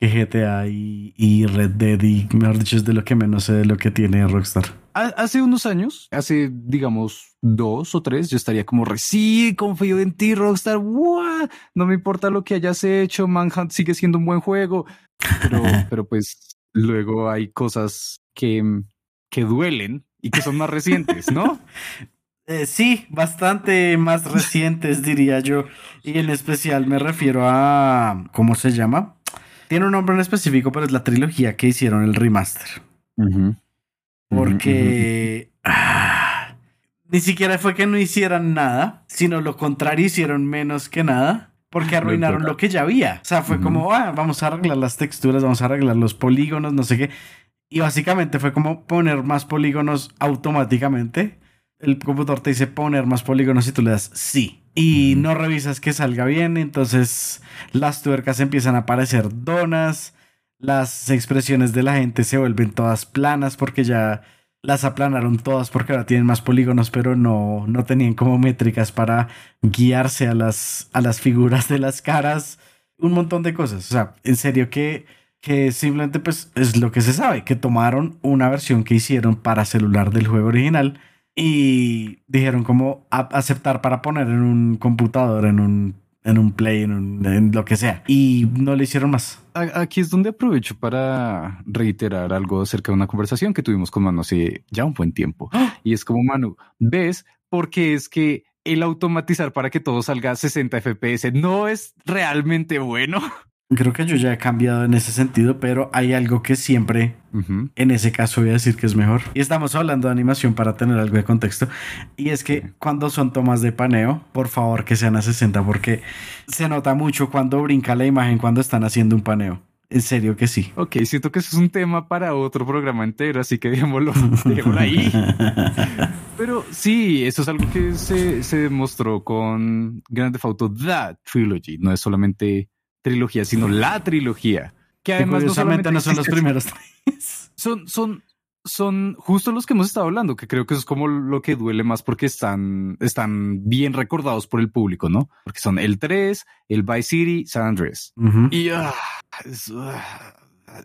que GTA y, y Red Dead y mejor dicho es de lo que menos sé de lo que tiene Rockstar hace unos años, hace digamos dos o tres, yo estaría como, sí, confío en ti, Rockstar. No me importa lo que hayas hecho, Manhunt sigue siendo un buen juego. Pero, *laughs* pero pues luego hay cosas que, que duelen y que son más recientes, ¿no? *laughs* Eh, sí, bastante más recientes, diría yo. Y en especial me refiero a. ¿Cómo se llama? Tiene un nombre en específico, pero es la trilogía que hicieron el remaster. Porque ah, ni siquiera fue que no hicieran nada, sino lo contrario, hicieron menos que nada. Porque arruinaron lo que ya había. O sea, fue como, ah, vamos a arreglar las texturas, vamos a arreglar los polígonos, no sé qué. Y básicamente fue como poner más polígonos automáticamente. El computador te dice poner más polígonos y tú le das sí. Y no revisas que salga bien, entonces las tuercas empiezan a aparecer donas las expresiones de la gente se vuelven todas planas porque ya las aplanaron todas porque ahora tienen más polígonos, pero no, no tenían como métricas para guiarse a las, a las figuras de las caras. Un montón de cosas. O sea, en serio que, que simplemente pues es lo que se sabe, que tomaron una versión que hicieron para celular del juego original y dijeron como aceptar para poner en un computador, en un en un play, en, lo que sea. Y no le hicieron más. Aquí es donde aprovecho para reiterar algo acerca de una conversación que tuvimos con Manu hace ya un buen tiempo. ¡Ah! Y es como, Manu, ¿ves? Porque es que el automatizar para que todo salga a 60 FPS no es realmente bueno. *laughs* Creo que yo ya he cambiado en ese sentido, pero hay algo que siempre, en ese caso voy a decir que es mejor. Y estamos hablando de animación para tener algo de contexto. Y es que cuando son tomas de paneo, por favor que sean a 60, porque se nota mucho cuando brinca la imagen cuando están haciendo un paneo. En serio que sí. Ok, siento que eso es un tema para otro programa entero, así que dejémoslo, *laughs* dejémoslo ahí. *laughs* Pero sí, eso es algo que se, se demostró con Grand Theft Auto The Trilogy. No es solamente trilogía, sino la trilogía. Que además no, solamente no son los primeros *laughs* Son, son, son justo los que hemos estado hablando, que creo que eso es como lo que duele más porque están, están bien recordados por el público, ¿no? Porque son el 3, el Vice City, San Andrés. Y ah, ah,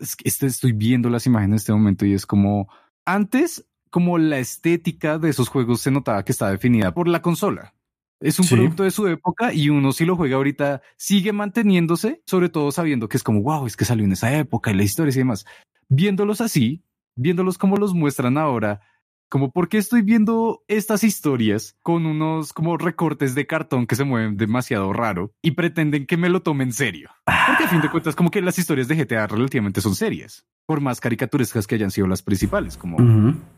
es, que este, estoy viendo las imágenes en este momento y es como antes, como la estética de esos juegos se notaba que estaba definida por la consola. Es un producto de su época y uno si lo juega ahorita sigue manteniéndose, sobre todo sabiendo que es como, wow, es que salió en esa época y la historia y demás. Viéndolos así, viéndolos como los muestran ahora, como por qué estoy viendo estas historias con unos como recortes de cartón que se mueven demasiado raro y pretenden que me lo tome en serio. Porque a fin de cuentas como que las historias de GTA relativamente son serias, por más caricaturescas que hayan sido las principales, como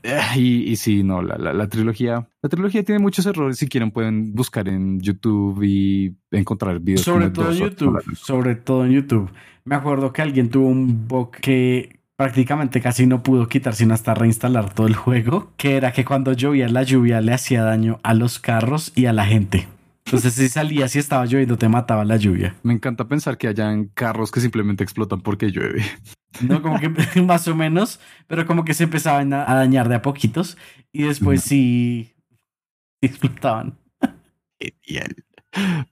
eh, y, y, sí, no, la, la, trilogía, la trilogía tiene muchos errores. Si quieren pueden buscar en YouTube y encontrar videos. Sobre todo en YouTube, sobre todo en YouTube. Me acuerdo que alguien tuvo un bug que prácticamente casi no pudo quitar sino hasta reinstalar todo el juego, que era que cuando llovía la lluvia le hacía daño a los carros y a la gente. Entonces si salía, si estaba lloviendo, te mataba la lluvia. Me encanta pensar que hayan carros que simplemente explotan porque llueve. No, como que *laughs* más o menos, pero como que se empezaban a, dañar de a poquitos y después sí explotaban. Genial.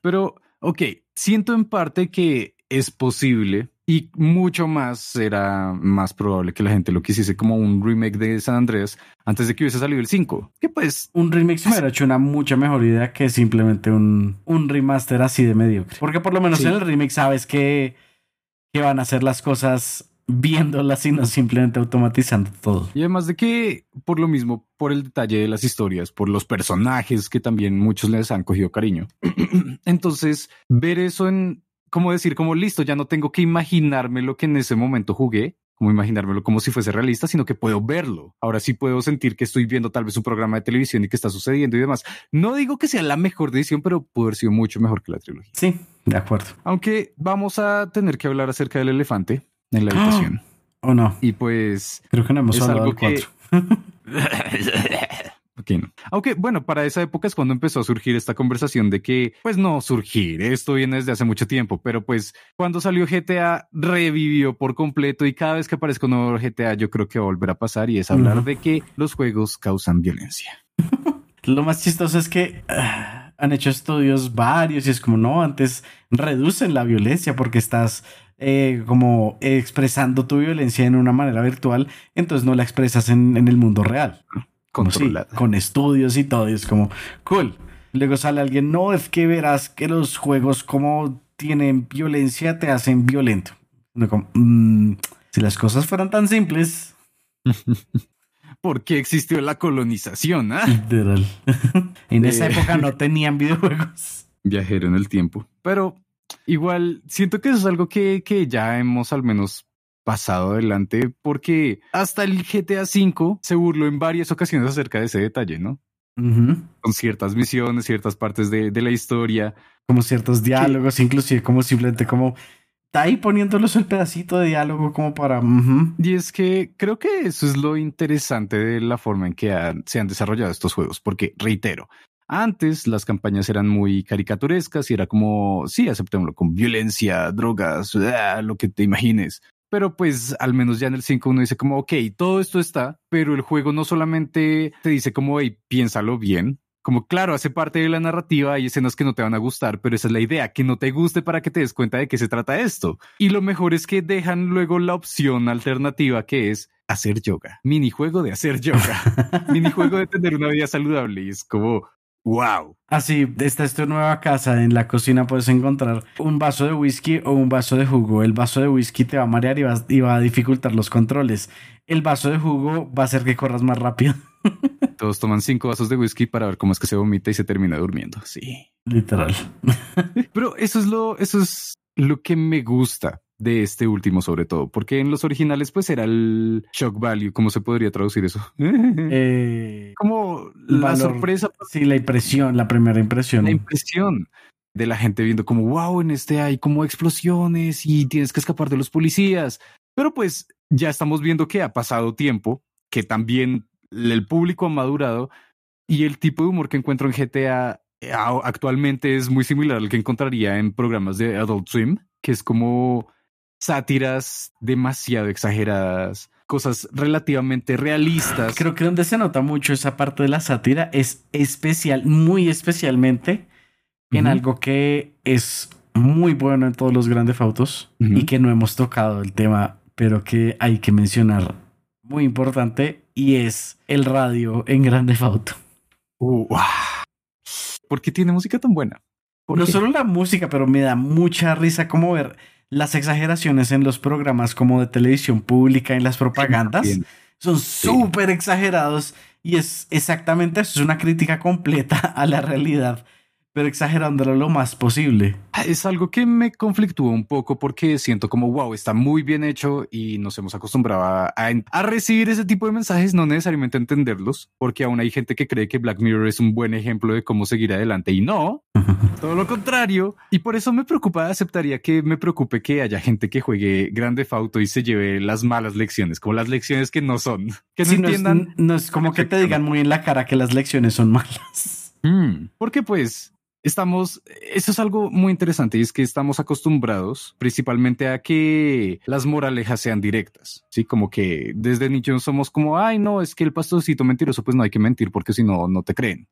Pero, ok, siento en parte que es posible y mucho más será más probable que la gente lo quisiese como un remake de San Andrés antes de que hubiese salido el 5. Que pues. Un remake se hubiera hecho una mucha mejor idea que simplemente un, un remaster así de mediocre. Porque por lo menos en el remake sabes que, que van a hacer las cosas viéndolas, sino simplemente automatizando todo. Y además de que, por lo mismo, por el detalle de las historias, por los personajes que también muchos les han cogido cariño. *clears throat* Entonces, ver eso en, como decir, como listo, ya no tengo que imaginarme lo que en ese momento jugué, como imaginármelo como si fuese realista, sino que puedo verlo. Ahora sí puedo sentir que estoy viendo tal vez un programa de televisión y que está sucediendo y demás. No digo que sea la mejor decisión, pero pudo haber sido mucho mejor que la trilogía. Sí, de acuerdo. Aunque vamos a tener que hablar acerca del elefante en la habitación. ¿O no? Y pues... Creo que no hemos hablado algo del que- 4. *laughs* Ok, no. Aunque bueno, para esa época es cuando empezó a surgir esta conversación de que, pues no surgir, esto viene desde hace mucho tiempo, pero pues cuando salió GTA revivió por completo y cada vez que aparezca un nuevo GTA yo creo que va a volver a pasar y es hablar de que los juegos causan violencia. *laughs* Lo más chistoso es que ah, han hecho estudios varios y es como, no, antes reducen la violencia porque estás eh, como expresando tu violencia en una manera virtual, entonces no la expresas en, en el mundo real. Sí, Controlada. con estudios y todo, y es como, cool. Luego sale alguien, no, es que verás que los juegos como tienen violencia te hacen violento. Como, "Mm, si las cosas fueran tan simples, *laughs* ¿Por qué existió la colonización? ah? literal. *laughs* en esa Eh. época no *laughs* tenían videojuegos. Viajero en el tiempo. Pero igual siento que eso es algo que, que ya hemos al menos pasado adelante porque hasta el GTA V se burló en varias ocasiones acerca de ese detalle, ¿no? Con ciertas misiones, ciertas partes de, de la historia. como ciertos diálogos, inclusive como simplemente como está ahí poniéndolos el pedacito de diálogo como para. Y es que creo que eso es lo interesante de la forma en que han- se han desarrollado estos juegos, porque reitero, antes las campañas eran muy caricaturescas y era como, sí, aceptémoslo, con violencia, drogas, lo que te imagines. Pero pues al menos ya en el 5 uno dice como, ok, todo esto está, pero el juego no solamente te dice como, hey, piénsalo bien. Como claro, hace parte de la narrativa, hay escenas que no te van a gustar, pero esa es la idea, que no te guste para que te des cuenta de qué se trata esto. Y lo mejor es que dejan luego la opción alternativa que es hacer yoga. Minijuego de hacer yoga. *laughs* Minijuego de tener una vida saludable. Y es como, wow. Así, esta es tu nueva casa. En la cocina puedes encontrar un vaso de whisky o un vaso de jugo. El vaso de whisky te va a marear y va, y va a dificultar los controles. El vaso de jugo va a hacer que corras más rápido. *laughs* Todos toman cinco vasos de whisky para ver cómo es que se vomita y se termina durmiendo. Sí. Literal. Pero eso es lo, eso es lo que me gusta de este último, sobre todo, porque en los originales, pues era el shock value. ¿Cómo se podría traducir eso? *laughs* Eh, como la valor- sorpresa, sí, la impresión, la primera impresión. la impresión de la gente viendo como, wow, en este hay como explosiones y tienes que escapar de los policías. Pero pues ya estamos viendo que ha pasado tiempo, que también el público ha madurado y el tipo de humor que encuentro en GTA eh, actualmente es muy similar al que encontraría en programas de Adult Swim, que es como sátiras demasiado exageradas, cosas relativamente realistas. Creo que donde se nota mucho esa parte de la sátira es especial, muy especialmente en algo que es muy bueno en todos los grandes autos y que no hemos tocado el tema, pero que hay que mencionar muy importante y es el radio en Grande Auto. Uh, ah. ¿Por qué tiene música tan buena? ¿Por No qué? solo la música, pero me da mucha risa como ver las exageraciones en los programas como de televisión pública, en las propagandas. Bien. son súper exagerados y es exactamente eso, es una crítica completa *laughs* a la realidad, pero exagerándolo lo más posible. Ah, Es algo que me conflictúa un poco porque siento como, wow, está muy bien hecho y nos hemos acostumbrado a, a- a recibir ese tipo de mensajes, no necesariamente a entenderlos, porque aún hay gente que cree que Black Mirror es un buen ejemplo de cómo seguir adelante y no, *laughs* todo lo contrario. Y por eso me preocupa, aceptaría que me preocupe que haya gente que juegue Grande Auto y se lleve las malas lecciones, como las lecciones que no son, que no Sí, no, es, entiendan. no es como que te digan muy en la cara que las lecciones son malas. Mm, porque pues estamos, eso es algo muy interesante y es que estamos acostumbrados principalmente a que las moralejas sean directas, ¿sí? Como que desde niños somos como, ay no, es que el pastorcito mentiroso pues no hay que mentir porque si no, no te creen.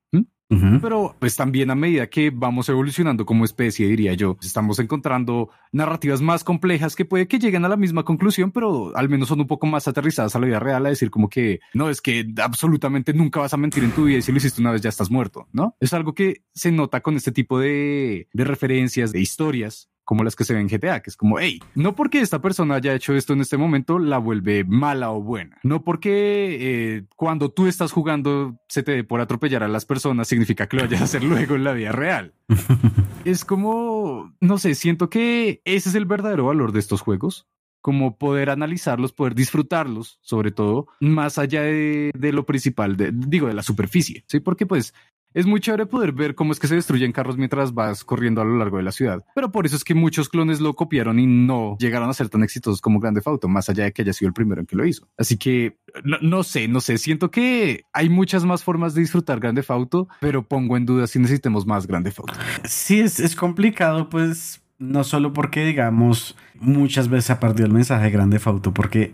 Pero pues también a medida que vamos evolucionando como especie, diría yo, estamos encontrando narrativas más complejas que puede que lleguen a la misma conclusión, pero al menos son un poco más aterrizadas a la vida real, a decir como que no es que absolutamente nunca vas a mentir en tu vida y si lo hiciste una vez ya estás muerto, ¿no? Es algo que se nota con este tipo de, de referencias, de historias como las que se ven en GTA, que es como, hey, no porque esta persona haya hecho esto en este momento la vuelve mala o buena. No porque eh, cuando tú estás jugando se te dé por atropellar a las personas significa que lo vayas a hacer luego en la vida real. *laughs* es como, no sé, siento que ese es el verdadero valor de estos juegos como poder analizarlos, poder disfrutarlos, sobre todo, más allá de, de lo principal, de, digo, de la superficie, ¿sí? Porque pues es muy chévere poder ver cómo es que se destruyen carros mientras vas corriendo a lo largo de la ciudad. Pero por eso es que muchos clones lo copiaron y no llegaron a ser tan exitosos como Grande Auto, más allá de que haya sido el primero en que lo hizo. Así que no, sé, no sé. Siento que hay muchas más formas de disfrutar Grande Auto, pero pongo en duda si necesitemos más Grande Auto. Sí, es, es complicado, pues no solo porque, digamos, muchas veces ha perdido el mensaje de Grande Auto, porque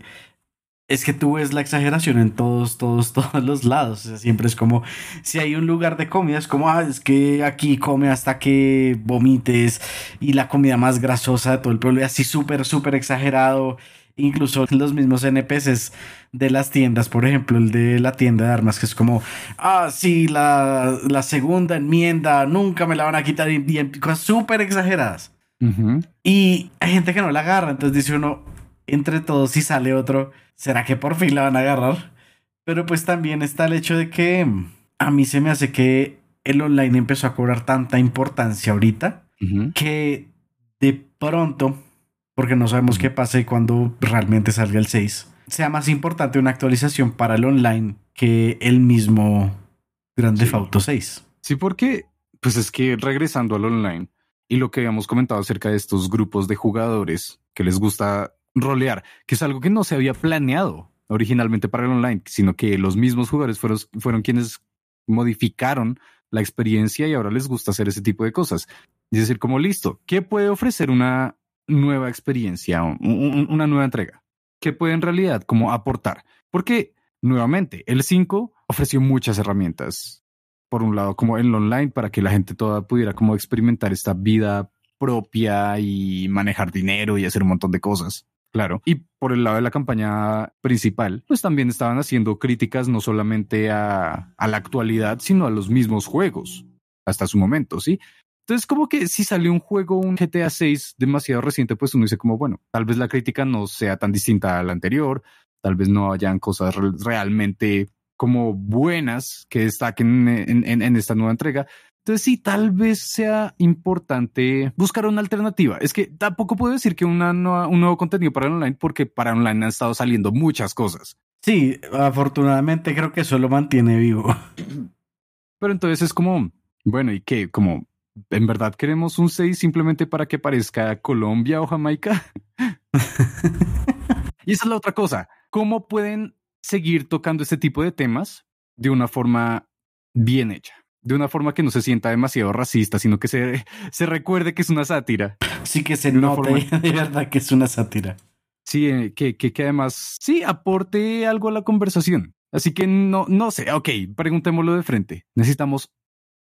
es que tú ves la exageración en todos, todos, *laughs* todos los lados. O sea, siempre es como, si hay un lugar de comida, es como, ah, es que aquí come hasta que vomites y la comida más grasosa de todo el pueblo y así súper, súper exagerado. Incluso los mismos NPCs de las tiendas, por ejemplo, el de la tienda de armas, que es como, ah, sí, la, la segunda enmienda, nunca me la van a quitar y bien, cosas súper exageradas. Uh -huh. Y hay gente que no la agarra, entonces dice uno, entre todos si sale otro, ¿será que por fin la van a agarrar? Pero pues también está el hecho de que a mí se me hace que el online empezó a cobrar tanta importancia ahorita uh -huh. que de pronto, porque no sabemos uh -huh. qué pase cuando realmente salga el 6, sea más importante una actualización para el online que el mismo Grande sí. Auto 6. Sí, porque pues es que regresando al online y lo que habíamos comentado acerca de estos grupos de jugadores que les gusta rolear, que es algo que no se había planeado originalmente para el online, sino que los mismos jugadores fueron, fueron quienes modificaron la experiencia y ahora les gusta hacer ese tipo de cosas. Es decir, como listo, ¿qué puede ofrecer una nueva experiencia, un, una nueva entrega? ¿Qué puede en realidad como aportar? Porque nuevamente, el 5 ofreció muchas herramientas. Por un lado, como el online, para que la gente toda pudiera como experimentar esta vida propia y manejar dinero y hacer un montón de cosas. Claro. Y por el lado de la campaña principal, pues también estaban haciendo críticas no solamente a, la actualidad, sino a los mismos juegos hasta su momento, ¿sí? Entonces, como que si salió un juego, un GTA 6 demasiado reciente, pues uno dice como, bueno, tal vez la crítica no sea tan distinta a la anterior, tal vez no hayan cosas re realmente como buenas que destaquen en, en, en esta nueva entrega, entonces sí, tal vez sea importante buscar una alternativa. Es que tampoco puedo decir que una nueva, un nuevo contenido para online porque para online han estado saliendo muchas cosas. Sí, afortunadamente creo que eso lo mantiene vivo. Pero entonces es como, bueno, ¿y qué? Como, ¿en verdad queremos un 6 simplemente para que parezca Colombia o Jamaica? *laughs* y esa es la otra cosa. ¿Cómo pueden seguir tocando este tipo de temas de una forma bien hecha? De una forma que no se sienta demasiado racista, sino que se, *laughs* se recuerde que es una sátira. Sí, que se note forma... *laughs* de verdad que es una sátira. Sí, eh, que, que, que, además sí aporte algo a la conversación. Así que no, no sé. Ok, preguntémoslo de frente. ¿Necesitamos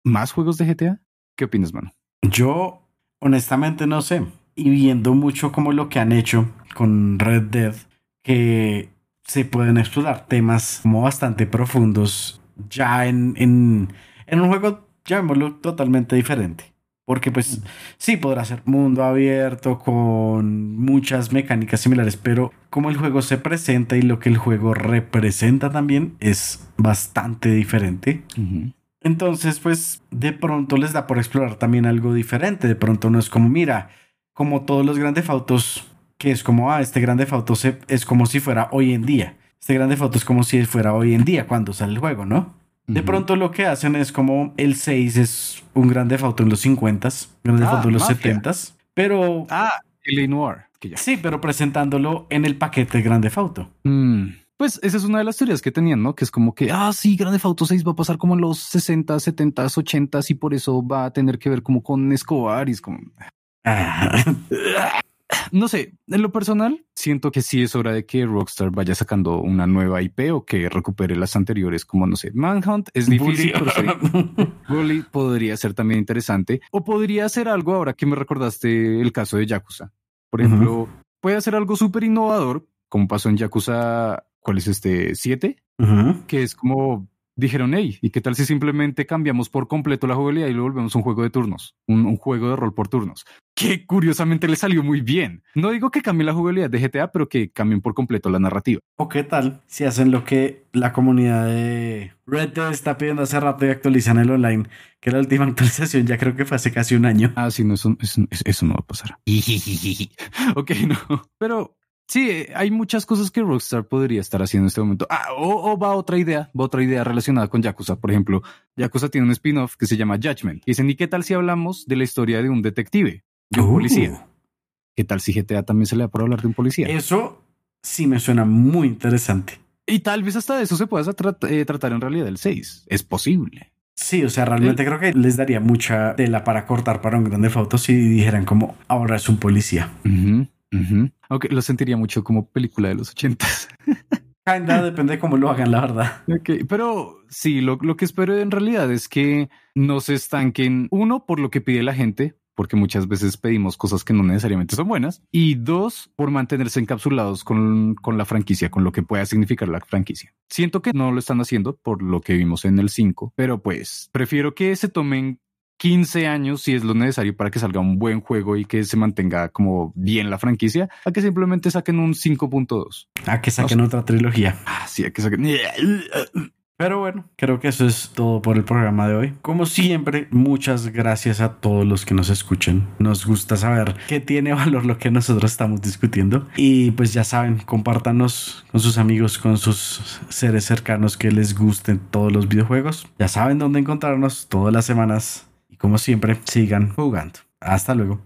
más juegos de GTA? ¿Qué opinas, mano? Yo, honestamente, no sé. Y viendo mucho como lo que han hecho con Red Dead, que se pueden explorar temas como bastante profundos ya en, en en un juego, llamémoslo, totalmente diferente. Porque pues sí, podrá ser mundo abierto con muchas mecánicas similares, pero como el juego se presenta y lo que el juego representa también es bastante diferente. Uh -huh. Entonces pues de pronto les da por explorar también algo diferente. De pronto no es como, mira, como todos los grandes autos, que es como, ah, este grande auto es como si fuera hoy en día. Este grande auto es como si fuera hoy en día cuando sale el juego, ¿no? De pronto lo que hacen es como el 6 es un grande foto en los 50, grande ah, en los mafia. 70, pero... Ah, el Noir. Que ya. Sí, pero presentándolo en el paquete Grande Fauto. Mm. Pues esa es una de las teorías que tenían, ¿no? Que es como que, ah, sí, Grande Auto 6 va a pasar como en los 60, 70, 80 y por eso va a tener que ver como con Escobar y es como... Ah. *laughs* No sé, en lo personal, siento que sí es hora de que Rockstar vaya sacando una nueva IP o que recupere las anteriores, como no sé, Manhunt es difícil, pero sí. *laughs* Bully podría ser también interesante. O podría ser algo ahora que me recordaste el caso de Yakuza. Por ejemplo, uh -huh. puede hacer algo súper innovador, como pasó en Yakuza, ¿cuál es este? ¿7? Uh -huh. Que es como dijeron, hey, ¿y qué tal si simplemente cambiamos por completo la jugabilidad y lo volvemos un juego de turnos, un, un juego de rol por turnos? Que curiosamente le salió muy bien. No digo que cambien la jugabilidad de GTA, pero que cambien por completo la narrativa. ¿O qué tal si hacen lo que la comunidad de Red Dead está pidiendo hace rato y actualizan el online? Que la última *laughs* actualización ya creo que fue hace casi un año. Ah, sí, no, eso, eso, eso no va a pasar. *laughs* ok, no. Pero Sí, hay muchas cosas que Rockstar podría estar haciendo en este momento. Ah, o, o, va otra idea, va otra idea relacionada con Yakuza. Por ejemplo, Yakuza tiene un spin-off que se llama Judgment. Y dicen, ¿y qué tal si hablamos de la historia de un detective, de un Uh. policía? ¿Qué tal si GTA también se le da por hablar de un policía? Eso sí me suena muy interesante. Y tal vez hasta de eso se pueda tra- eh, tratar en realidad el 6. Es posible. Sí, o sea, realmente creo que les daría mucha tela para cortar para un grande foto si dijeran como ahora es un policía. Aunque lo sentiría mucho como película de los ochentas. *laughs* Kinda depende de cómo lo hagan, la verdad. Ok, pero sí, lo, lo que espero en realidad es que no se estanquen, uno, por lo que pide la gente, porque muchas veces pedimos cosas que no necesariamente son buenas, y dos, por mantenerse encapsulados con, con la franquicia, con lo que pueda significar la franquicia. Siento que no lo están haciendo por lo que vimos en el 5, pero pues prefiero que se tomen 15 años si es lo necesario para que salga un buen juego y que se mantenga como bien la franquicia, a que simplemente saquen un 5.2. A que saquen otra trilogía. Ah, sí, a que saquen... Pero bueno, creo que eso es todo por el programa de hoy. Como siempre, muchas gracias a todos los que nos escuchen. Nos gusta saber que tiene valor lo que nosotros estamos discutiendo. Y pues ya saben, compártanos con sus amigos, con sus seres cercanos que les gusten todos los videojuegos. Ya saben dónde encontrarnos todas las semanas. Como siempre, sigan jugando. Hasta luego.